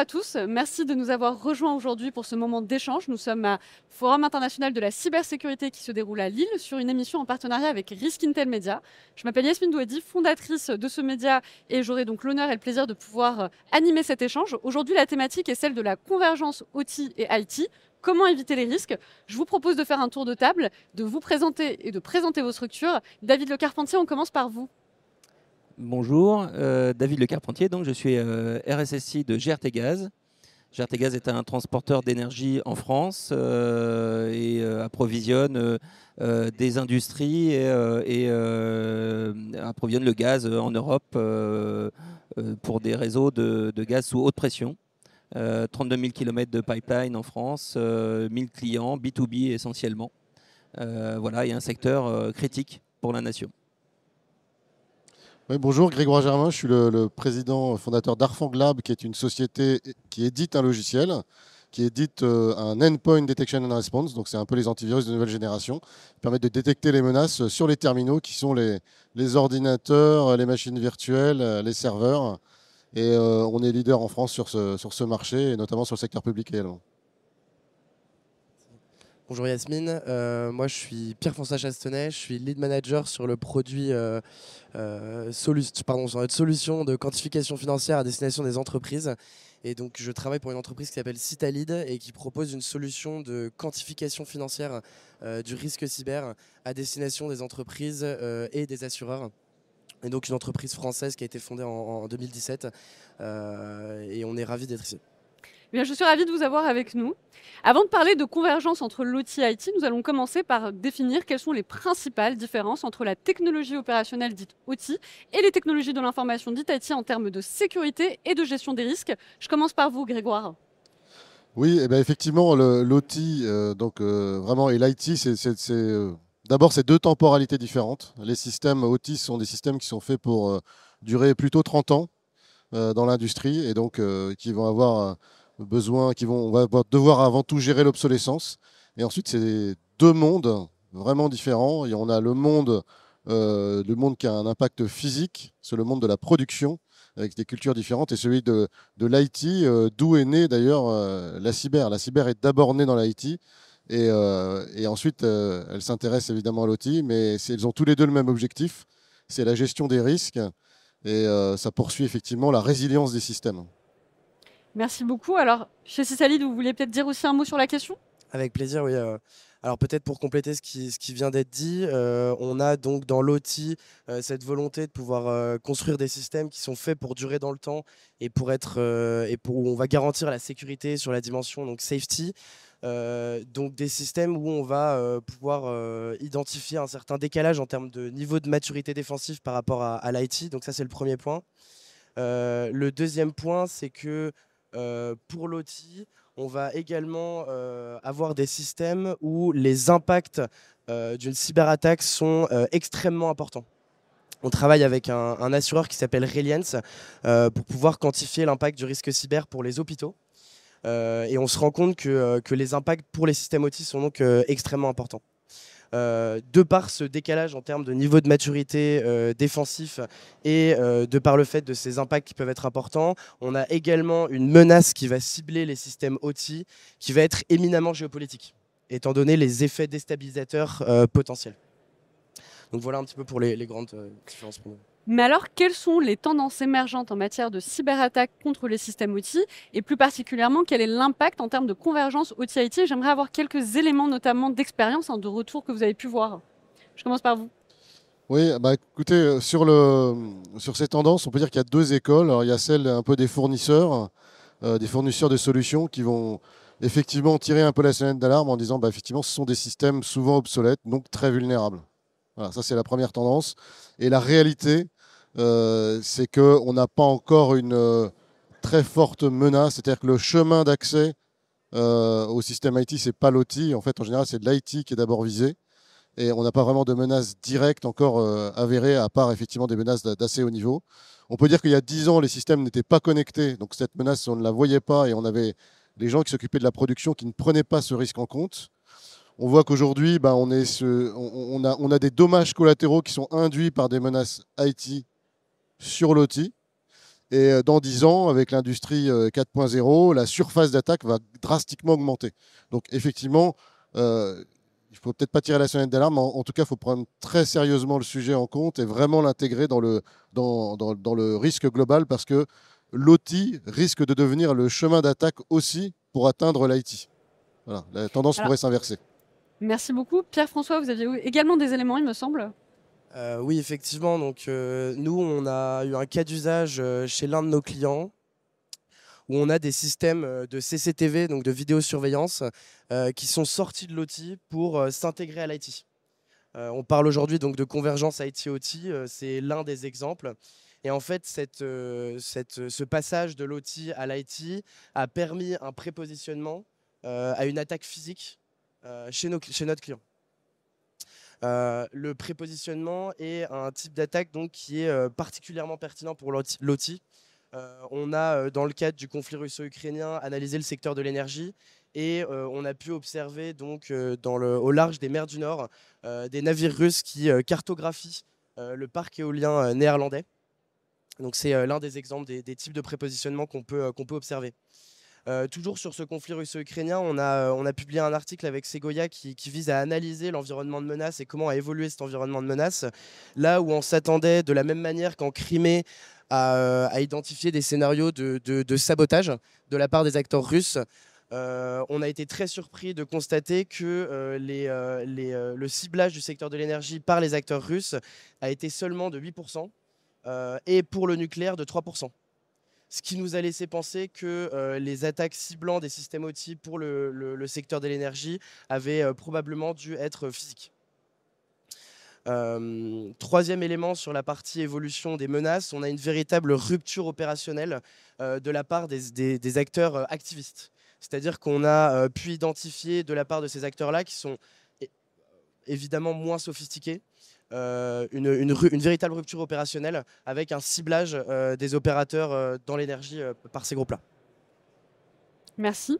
À tous, merci de nous avoir rejoints aujourd'hui pour ce moment d'échange. Nous sommes à Forum international de la cybersécurité qui se déroule à Lille sur une émission en partenariat avec Risk Intel Media. Je m'appelle Yasmine Douadi, fondatrice de ce média et j'aurai donc l'honneur et le plaisir de pouvoir euh, animer cet échange. Aujourd'hui, la thématique est celle de la convergence OT et IT. Comment éviter les risques? Je vous propose de faire un tour de table, de vous présenter et de présenter vos structures. David Le Carpentier, on commence par vous. Bonjour, euh, David Le Carpentier, donc je suis euh, RSSI de GRT Gaz. GRT Gaz est un transporteur d'énergie en France euh, et approvisionne des industries et, approvisionne le gaz en Europe pour des réseaux de, gaz sous haute pression. 32 000 km de pipeline en France, 1000 clients, B2B essentiellement. voilà, il un secteur critique pour la nation bonjour, Grégoire Germain, je suis le, président fondateur d'Arfanglab, qui est une société qui édite un logiciel, qui édite euh, un Endpoint Detection and Response, donc c'est un peu les antivirus de nouvelle génération, qui permettent de détecter les menaces sur les terminaux, qui sont les, ordinateurs, les machines virtuelles, les serveurs. Et euh, on est leader en France sur ce, sur ce marché, et notamment sur le secteur public également. Bonjour Yasmine, euh, moi je suis Pierre-François Chastenay, je suis lead manager sur le produit euh, euh, notre solution de quantification financière à destination des entreprises. Et donc je travaille pour une entreprise qui s'appelle Citalid et qui propose une solution de quantification financière du risque cyber à destination des entreprises et des assureurs. Et donc une entreprise française qui a été fondée en, en 2017 et on est ravis d'être ici. Eh je suis ravie de vous avoir avec nous. Avant de parler de convergence entre l'OT et IT, nous allons commencer par définir quelles sont les principales différences entre la technologie opérationnelle dite OT et les technologies de l'information dite IT en termes de sécurité et de gestion des risques. Je commence par vous, Grégoire. Oui, eh ben, effectivement, l'OT euh, donc euh, vraiment et l'IT, c'est euh, d'abord c'est deux temporalités différentes. Les systèmes OT sont des systèmes qui sont faits pour durer plutôt 30 ans dans l'industrie et donc qui vont avoir besoin, qui vont, on va devoir avant tout gérer l'obsolescence. Et ensuite, c'est deux mondes vraiment différents. Et on a le monde, euh, le monde qui a un impact physique, c'est le monde de la production, avec des cultures différentes, et celui de, de l'IT, euh, d'où est née d'ailleurs euh, la cyber. La cyber est d'abord née dans l'IT. Et, et, ensuite, elle s'intéresse évidemment à l'OT, mais elles ont tous les deux le même objectif, c'est la gestion des risques, et ça poursuit effectivement la résilience des systèmes. Merci beaucoup. Alors, chez Cisalide, vous voulez peut-être dire aussi un mot sur la question? Avec plaisir, oui. Euh. Alors peut-être pour compléter ce qui, vient d'être dit, euh, on a donc dans l'OTI euh, cette volonté de pouvoir construire des systèmes qui sont faits pour durer dans le temps et pour être et où on va garantir la sécurité sur la dimension donc safety. donc des systèmes où on va pouvoir identifier un certain décalage en termes de niveau de maturité défensive par rapport à, à l'IT. Donc ça c'est le premier point. le deuxième point c'est que pour l'OTI, on va également euh, avoir des systèmes où les impacts euh, d'une cyberattaque sont extrêmement importants. On travaille avec un, assureur qui s'appelle Reliance pour pouvoir quantifier l'impact du risque cyber pour les hôpitaux. et on se rend compte que, que, les impacts pour les systèmes OT sont donc extrêmement importants. Euh, de par ce décalage en termes de niveau de maturité euh, défensif et euh, de par le fait de ces impacts qui peuvent être importants, on a également une menace qui va cibler les systèmes OT qui va être éminemment géopolitique, étant donné les effets déstabilisateurs potentiels. Donc voilà un petit peu pour les, grandes différences. Mais alors, quelles sont les tendances émergentes en matière de cyberattaque contre les systèmes outils et plus particulièrement, quel est l'impact en termes de convergence OT-IT J'aimerais avoir quelques éléments, notamment d'expérience, hein, de retour que vous avez pu voir. Je commence par vous. Oui, bah écoutez, euh, sur, le, sur ces tendances, on peut dire qu'il y a deux écoles. Alors, il y a celle un peu des fournisseurs, euh, des fournisseurs de solutions qui vont effectivement tirer un peu la sonnette d'alarme en disant bah, effectivement, ce sont des systèmes souvent obsolètes, donc très vulnérables. Voilà, ça c'est la première tendance. Et la réalité, euh, c'est qu'on n'a pas encore une euh, très forte menace. C'est-à-dire que le chemin d'accès euh, au système IT, c'est pas l'OT. En fait, en général, c'est l'IT qui est d'abord visé. Et on n'a pas vraiment de menace directe encore avérée, à part effectivement des menaces d'assez haut niveau. On peut dire qu'il y a 10 ans, les systèmes n'étaient pas connectés. Donc cette menace, on ne la voyait pas et on avait les gens qui s'occupaient de la production qui ne prenaient pas ce risque en compte. On voit qu'aujourd'hui, ben, on, on, a, on, a, des dommages collatéraux qui sont induits par des menaces IT sur l'OT. Et dans 10 ans, avec l'industrie 4.0, la surface d'attaque va drastiquement augmenter. Donc effectivement, il ne faut peut-être pas tirer la sonnette d'alarme, mais en, tout cas, il faut prendre très sérieusement le sujet en compte et vraiment l'intégrer dans le, dans, dans, le risque global parce que l'OT risque de devenir le chemin d'attaque aussi pour atteindre l'IT. Voilà, la tendance pourrait s'inverser. Merci beaucoup. Pierre-François, vous aviez également des éléments, il me semble. Euh, oui, effectivement. Donc, euh, nous, on a eu un cas d'usage euh, chez l'un de nos clients où on a des systèmes de CCTV, donc de vidéosurveillance, qui sont sortis de l'OT pour s'intégrer à l'IT. on parle aujourd'hui donc de convergence IT-OT, c'est l'un des exemples. Et en fait, ce passage de l'OT à l'IT a permis un prépositionnement à une attaque physique chez notre client. Euh, le prépositionnement est un type d'attaque donc qui est euh, particulièrement pertinent pour l'OTI. Euh, on a, dans le cadre du conflit russo-ukrainien, analysé le secteur de l'énergie et on a pu observer donc au large des mers du Nord des navires russes qui cartographient le parc éolien néerlandais. Donc c'est l'un des exemples des, des, types de prépositionnement qu'on peut, qu'on peut observer. Euh, toujours sur ce conflit russo-ukrainien, on a, a publié un article avec Segoya qui, vise à analyser l'environnement de menace et comment a évolué cet environnement de menace. Là où on s'attendait de la même manière qu'en Crimée à, identifier des scénarios de, sabotage de la part des acteurs russes, euh, on a été très surpris de constater que euh, le ciblage du secteur de l'énergie par les acteurs russes a été seulement de 8% et pour le nucléaire de 3% ce qui nous a laissé penser que euh, les attaques ciblant des systèmes OT pour le, secteur de l'énergie avaient euh, probablement dû être physiques. Euh, troisième élément sur la partie évolution des menaces, on a une véritable rupture opérationnelle de la part des acteurs activistes. C'est-à-dire qu'on a pu identifier de la part de ces acteurs-là qui sont évidemment moins sophistiqués, euh, une, véritable rupture opérationnelle avec un ciblage euh, des opérateurs euh, dans l'énergie par ces groupes-là. Merci.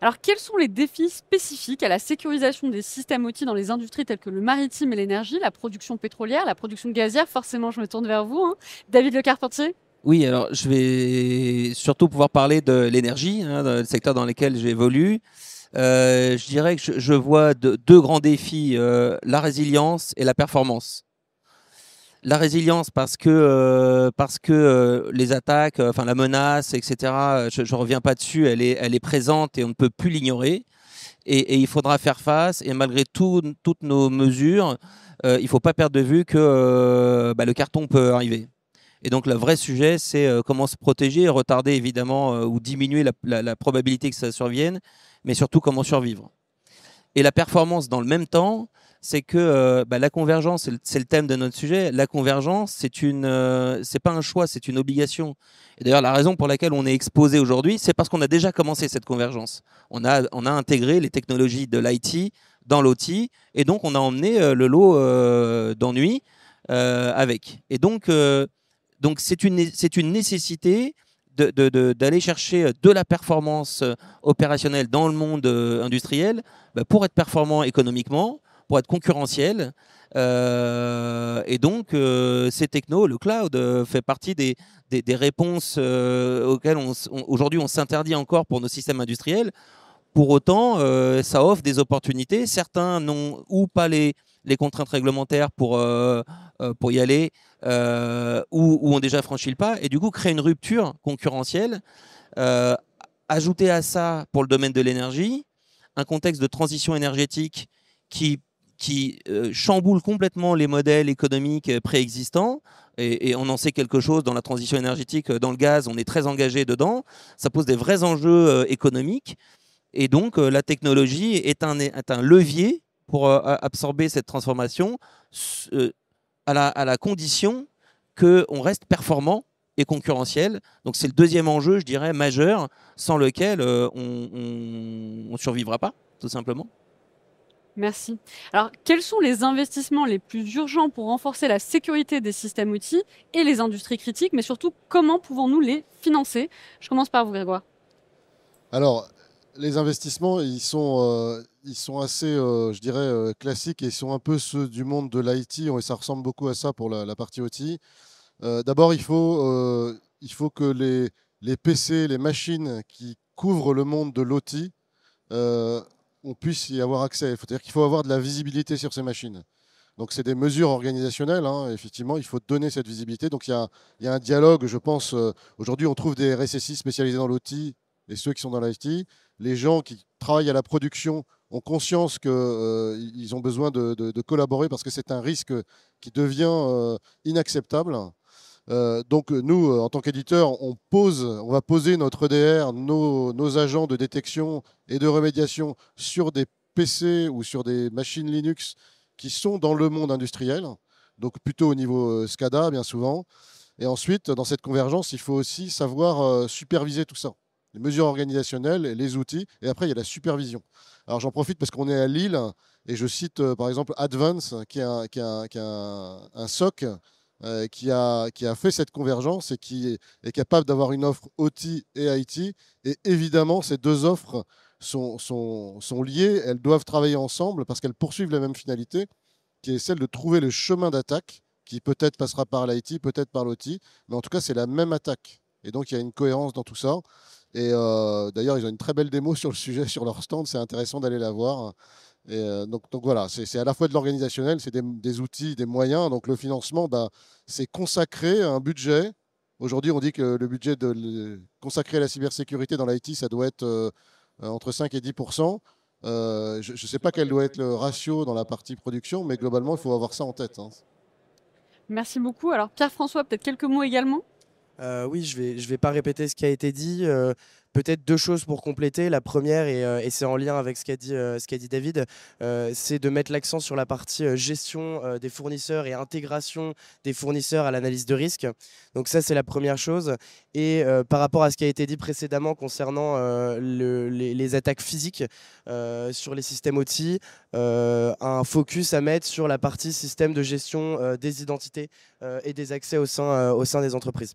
Alors, quels sont les défis spécifiques à la sécurisation des systèmes outils dans les industries telles que le maritime et l'énergie, la production pétrolière, la production gazière? Forcément, je me tourne vers vous. Hein. David Le Carpentier? Oui, alors je vais surtout pouvoir parler de l'énergie, hein, le secteur dans lequel j'évolue. Euh, je dirais que je, vois deux grands défis, euh, la résilience et la performance. La résilience parce que, euh, parce que les attaques, enfin la menace, etc., je ne reviens pas dessus, elle est, elle est présente et on ne peut plus l'ignorer. Et, il faudra faire face. Et malgré toutes nos mesures, il ne faut pas perdre de vue que bah, le carton peut arriver. Et donc, le vrai sujet, c'est comment se protéger, retarder évidemment ou diminuer la, probabilité que ça survienne, mais surtout comment survivre. Et la performance, dans le même temps, c'est que euh, bah, la convergence, c'est le thème de notre sujet. La convergence, c'est une, euh, c'est pas un choix, c'est une obligation. Et d'ailleurs, la raison pour laquelle on est exposé aujourd'hui, c'est parce qu'on a déjà commencé cette convergence. On a, on a intégré les technologies de l'IT dans l'OT, et donc on a emmené euh, le lot d'ennui avec. Et donc, donc c'est une, c'est une nécessité d'aller chercher de la performance euh, opérationnelle dans le monde euh, industriel bah, pour être performant économiquement, pour être concurrentiel. Euh, et donc, ces technos, le cloud, fait partie des, des, réponses auxquelles aujourd'hui on s'interdit encore pour nos systèmes industriels. Pour autant, ça offre des opportunités. Certains n'ont ou pas les, les contraintes réglementaires pour, pour y aller, euh, ou, ont déjà franchi le pas, et du coup créer une rupture concurrentielle. Euh, ajouter à ça, pour le domaine de l'énergie, un contexte de transition énergétique qui, qui euh, chamboule complètement les modèles économiques préexistants. Et, on en sait quelque chose dans la transition énergétique, dans le gaz, on est très engagé dedans. Ça pose des vrais enjeux économiques. Et donc, la technologie est un, est un levier pour absorber cette transformation à la, condition qu'on reste performant et concurrentiel. Donc c'est le deuxième enjeu, je dirais, majeur, sans lequel euh, on ne survivra pas, tout simplement. Merci. Alors, quels sont les investissements les plus urgents pour renforcer la sécurité des systèmes outils et les industries critiques, mais surtout, comment pouvons-nous les financer? Je commence par vous, Grégoire. Alors, les investissements, ils sont, euh, ils sont assez, euh, je dirais, euh, classiques et ils sont un peu ceux du monde de l'IT. Et ça ressemble beaucoup à ça pour la, partie OT. D'abord, il faut, il faut que les, les PC, les machines qui couvrent le monde de l'OT, on puisse y avoir accès. C'est-à-dire qu'il faut avoir de la visibilité sur ces machines. Donc c'est des mesures organisationnelles, hein. effectivement, il faut donner cette visibilité. Donc il y a, un dialogue, je pense, aujourd'hui on trouve des RSSI spécialisés dans l'OT et ceux qui sont dans l'IT. Les gens qui travaillent à la production ont conscience qu'ils euh, ont besoin de, collaborer parce que c'est un risque qui devient euh, inacceptable. donc nous, en tant qu'éditeur, on, pose, on va poser notre EDR, nos, nos agents de détection et de remédiation sur des PC ou sur des machines Linux qui sont dans le monde industriel, donc plutôt au niveau euh, SCADA bien souvent. Et ensuite, dans cette convergence, il faut aussi savoir euh, superviser tout ça. Les mesures organisationnelles, les outils, et après, il y a la supervision. Alors j'en profite parce qu'on est à Lille, et je cite euh, par exemple Advance, qui est un, qui un, SOC qui, a, qui a fait cette convergence et qui est, capable d'avoir une offre OT et IT. Et évidemment, ces deux offres sont, sont, liées, elles doivent travailler ensemble parce qu'elles poursuivent la même finalité, qui est celle de trouver le chemin d'attaque, qui peut-être passera par l'IT, peut-être par l'OT, mais en tout cas c'est la même attaque. Et donc il y a une cohérence dans tout ça. Et euh, d'ailleurs, ils ont une très belle démo sur le sujet sur leur stand, c'est intéressant d'aller la voir. Euh, donc, voilà, c'est à la fois de l'organisationnel, c'est des, outils, des moyens. Donc le financement, bah, c'est consacrer un budget. Aujourd'hui, on dit que le budget consacré à la cybersécurité dans l'IT, ça doit être euh, entre 5 et 10% euh, Je ne sais pas quel doit être le ratio dans la partie production, mais globalement, il faut avoir ça en tête. Hein. Merci beaucoup. Alors Pierre-François, peut-être quelques mots également? Euh, oui, je ne vais, je vais pas répéter ce qui a été dit. Peut-être deux choses pour compléter. La première, et, euh, c'est en lien avec ce qu'a dit, euh, dit, David, euh, c'est de mettre l'accent sur la partie gestion des fournisseurs et intégration des fournisseurs à l'analyse de risque. Donc ça, c'est la première chose. Et par rapport à ce qui a été dit précédemment concernant les, attaques physiques sur les systèmes OT, un focus à mettre sur la partie système de gestion des identités et des accès au sein, au sein des entreprises.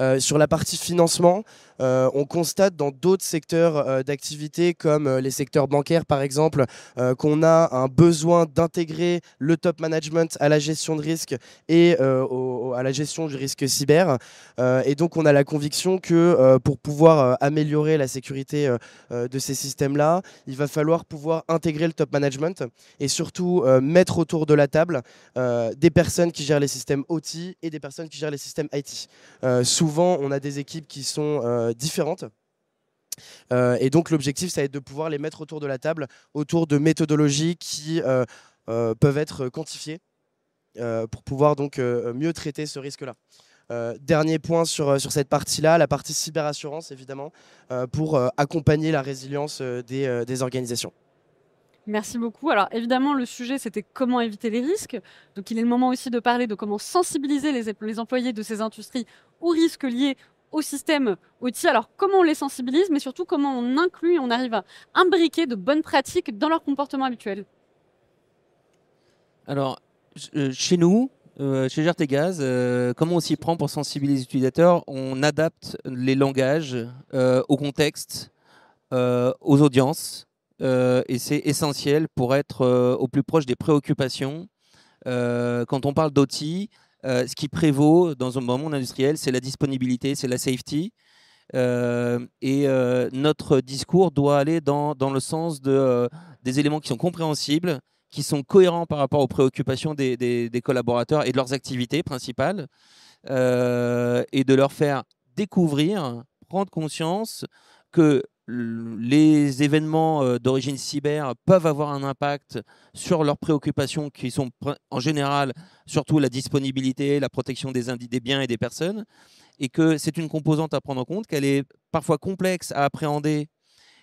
Euh, sur la partie financement, euh, on constate dans d'autres secteurs euh, d'activité comme les secteurs bancaires par exemple qu'on a un besoin d'intégrer le top management à la gestion de risque et à la gestion du risque cyber. et donc on a la conviction que pour pouvoir améliorer la sécurité de ces systèmes-là, il va falloir pouvoir intégrer le top management et surtout mettre autour de la table des personnes qui gèrent les systèmes OT et des personnes qui gèrent les systèmes IT. Souvent, on a des équipes qui sont euh, différentes. Euh, et donc l'objectif, ça va être de pouvoir les mettre autour de la table, autour de méthodologies qui peuvent être quantifiées pour pouvoir donc mieux traiter ce risque-là. dernier point sur, sur cette partie-là, la partie cyberassurance, évidemment, pour accompagner la résilience des organisations. Merci beaucoup. Alors évidemment, le sujet, c'était comment éviter les risques. Donc il est le moment aussi de parler de comment sensibiliser les, employés de ces industries aux risques liés au système outils. Alors comment on les sensibilise, mais surtout comment on inclut, on arrive à imbriquer de bonnes pratiques dans leur comportement habituel. Alors euh, chez nous, euh, chez Gaz, euh, comment on s'y prend pour sensibiliser les utilisateurs? On adapte les langages au contexte, aux audiences. Euh, et c'est essentiel pour être euh, au plus proche des préoccupations. Euh, quand on parle d'OT, ce qui prévaut dans un monde industriel, c'est la disponibilité, c'est la safety. et notre discours doit aller dans, dans le sens de, des éléments qui sont compréhensibles, qui sont cohérents par rapport aux préoccupations des, des, des collaborateurs et de leurs activités principales, et de leur faire découvrir, prendre conscience que les événements euh, d'origine cyber peuvent avoir un impact sur leurs préoccupations qui sont en général surtout la disponibilité, la protection des, biens et des personnes, et que c'est une composante à prendre en compte, qu'elle est parfois complexe à appréhender,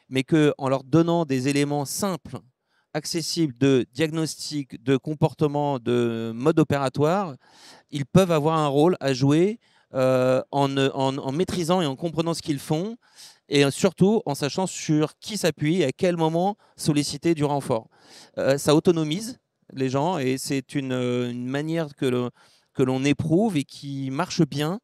mais qu'en leur donnant des éléments simples, accessibles de diagnostic, de comportement, de mode opératoire, ils peuvent avoir un rôle à jouer euh, en, en, maîtrisant et en comprenant ce qu'ils font et surtout en sachant sur qui s'appuyer et à quel moment solliciter du renfort. Euh, ça autonomise les gens et c'est une, une, manière que l'on éprouve et qui marche bien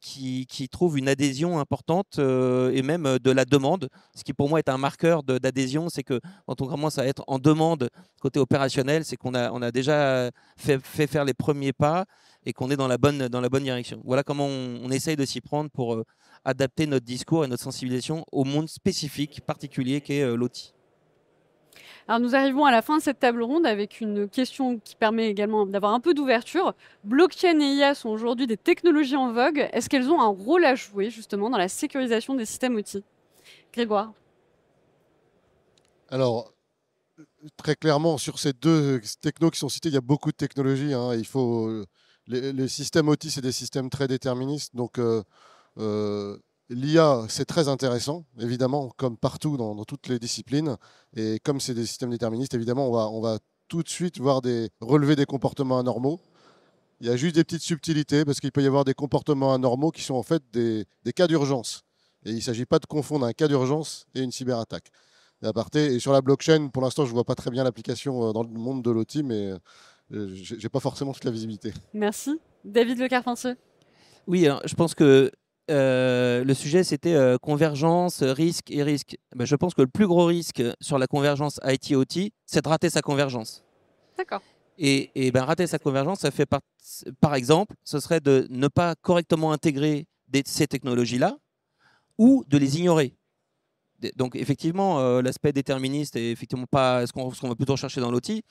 qui, qui, trouvent une adhésion importante et même de la demande. Ce qui pour moi est un marqueur d'adhésion, c'est que quand on commence à être en demande côté opérationnel, c'est qu'on a, déjà fait, faire les premiers pas et qu'on est dans la, bonne, dans la bonne direction. Voilà comment on, essaye de s'y prendre pour adapter notre discours et notre sensibilisation au monde spécifique, particulier qu'est euh, l'OTI. Alors nous arrivons à la fin de cette table ronde avec une question qui permet également d'avoir un peu d'ouverture. Blockchain et IA sont aujourd'hui des technologies en vogue. Est-ce qu'elles ont un rôle à jouer justement dans la sécurisation des systèmes outils Grégoire Alors, très clairement, sur ces deux technos qui sont cités, il y a beaucoup de technologies. Hein. Il faut les, systèmes OT, c'est des systèmes très déterministes. Donc, euh, euh, L'IA, c'est très intéressant, évidemment, comme partout dans, toutes les disciplines. Et comme c'est des systèmes déterministes, évidemment, on va, on va tout de suite voir des, relever des comportements anormaux. Il y a juste des petites subtilités, parce qu'il peut y avoir des comportements anormaux qui sont en fait des, cas d'urgence. Et il ne s'agit pas de confondre un cas d'urgence et une cyberattaque. Et, et sur la blockchain, pour l'instant, je ne vois pas très bien l'application euh, dans le monde de l'OT, mais euh, je n'ai pas forcément toute la visibilité. Merci. David Le Carpentier. Oui, je pense que euh, le sujet c'était euh, convergence, risque et risque. Ben, je pense que le plus gros risque sur la convergence IT-OT, c'est de rater sa convergence. D'accord. Et, ben, rater sa convergence, ça fait par, par exemple, ce serait de ne pas correctement intégrer ces technologies-là ou de les ignorer. Donc effectivement, euh, l'aspect déterministe est effectivement pas ce qu'on va plutôt chercher dans l'outil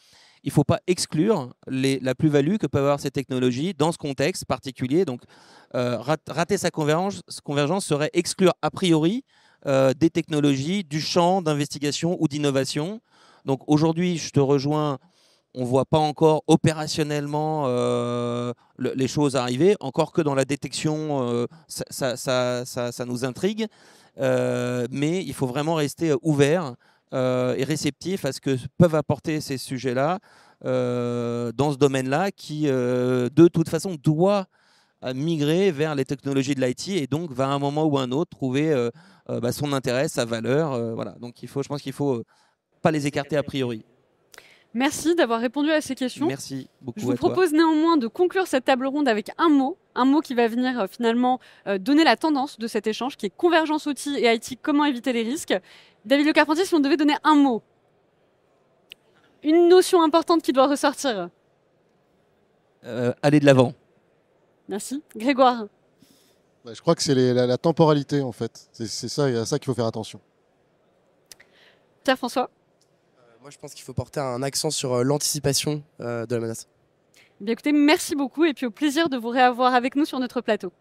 il ne faut pas exclure la plus-value que peuvent avoir ces technologies dans ce contexte particulier. Donc, euh, rater sa convergence, convergence, serait exclure a priori euh, des technologies du champ d'investigation ou d'innovation. Donc, aujourd'hui, je te rejoins. On ne voit pas encore opérationnellement euh, les choses arriver, encore que dans la détection, ça, ça, nous intrigue. mais il faut vraiment rester ouvert euh, et réceptif à ce que peuvent apporter ces sujets-là euh, dans ce domaine-là, qui euh, de toute façon doit migrer vers les technologies de l'IT et donc va à un moment ou un autre trouver bah, son intérêt, sa valeur. voilà. Donc je pense qu'il faut pas les écarter a priori. Merci d'avoir répondu à ces questions. Merci beaucoup. Je vous propose néanmoins de conclure cette table ronde avec un mot, un mot qui va venir euh, finalement euh, donner la tendance de cet échange, qui est convergence outils et IT, comment éviter les risques. David Le Carpentier, si on devait donner un mot, une notion importante qui doit ressortir. Euh, aller de l'avant. Merci. Grégoire. Bah, je crois que c'est la, temporalité en fait. C'est ça, à ça qu'il faut faire attention. Pierre-François moi, je pense qu'il faut porter un accent sur euh, l'anticipation euh, de la menace. Bien, écoutez, merci beaucoup et puis au plaisir de vous réavoir avec nous sur notre plateau.